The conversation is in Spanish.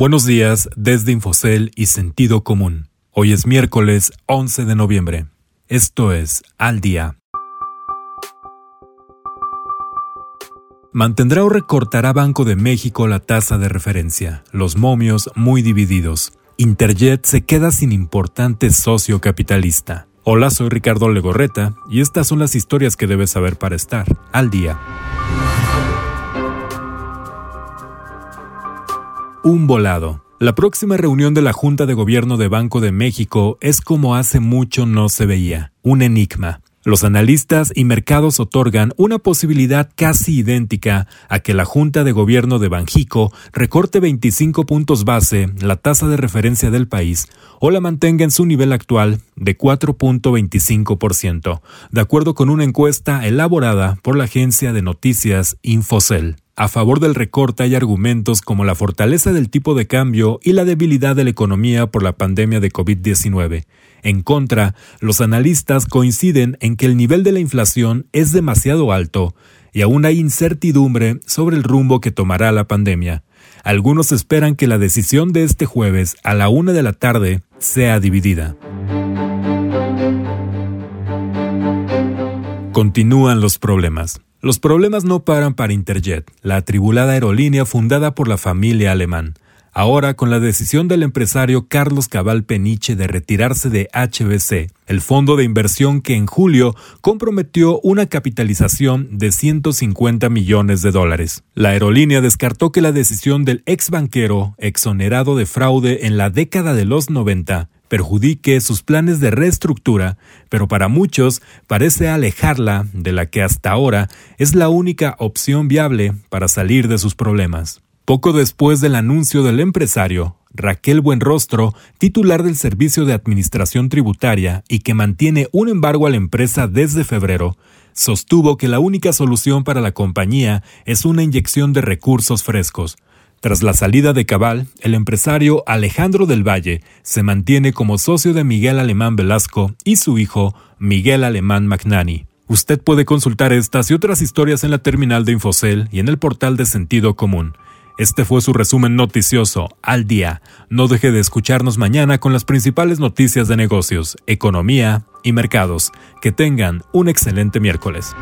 Buenos días desde Infocel y Sentido Común. Hoy es miércoles 11 de noviembre. Esto es Al Día. Mantendrá o recortará Banco de México la tasa de referencia. Los momios muy divididos. Interjet se queda sin importante socio capitalista. Hola, soy Ricardo Legorreta y estas son las historias que debes saber para estar al día. Un volado. La próxima reunión de la Junta de Gobierno de Banco de México es como hace mucho no se veía, un enigma. Los analistas y mercados otorgan una posibilidad casi idéntica a que la Junta de Gobierno de Banjico recorte 25 puntos base la tasa de referencia del país o la mantenga en su nivel actual de 4.25%, de acuerdo con una encuesta elaborada por la agencia de noticias Infocel. A favor del recorte hay argumentos como la fortaleza del tipo de cambio y la debilidad de la economía por la pandemia de COVID-19. En contra, los analistas coinciden en que el nivel de la inflación es demasiado alto y aún hay incertidumbre sobre el rumbo que tomará la pandemia. Algunos esperan que la decisión de este jueves a la una de la tarde sea dividida. Continúan los problemas. Los problemas no paran para Interjet, la atribulada aerolínea fundada por la familia alemán. Ahora, con la decisión del empresario Carlos Cabal Peniche de retirarse de HBC, el fondo de inversión que en julio comprometió una capitalización de 150 millones de dólares. La aerolínea descartó que la decisión del ex banquero, exonerado de fraude en la década de los 90, perjudique sus planes de reestructura, pero para muchos parece alejarla de la que hasta ahora es la única opción viable para salir de sus problemas. Poco después del anuncio del empresario, Raquel Buenrostro, titular del Servicio de Administración Tributaria y que mantiene un embargo a la empresa desde febrero, sostuvo que la única solución para la compañía es una inyección de recursos frescos, tras la salida de Cabal, el empresario Alejandro del Valle se mantiene como socio de Miguel Alemán Velasco y su hijo Miguel Alemán Magnani. Usted puede consultar estas y otras historias en la terminal de Infocel y en el portal de Sentido Común. Este fue su resumen noticioso al día. No deje de escucharnos mañana con las principales noticias de negocios, economía y mercados. Que tengan un excelente miércoles.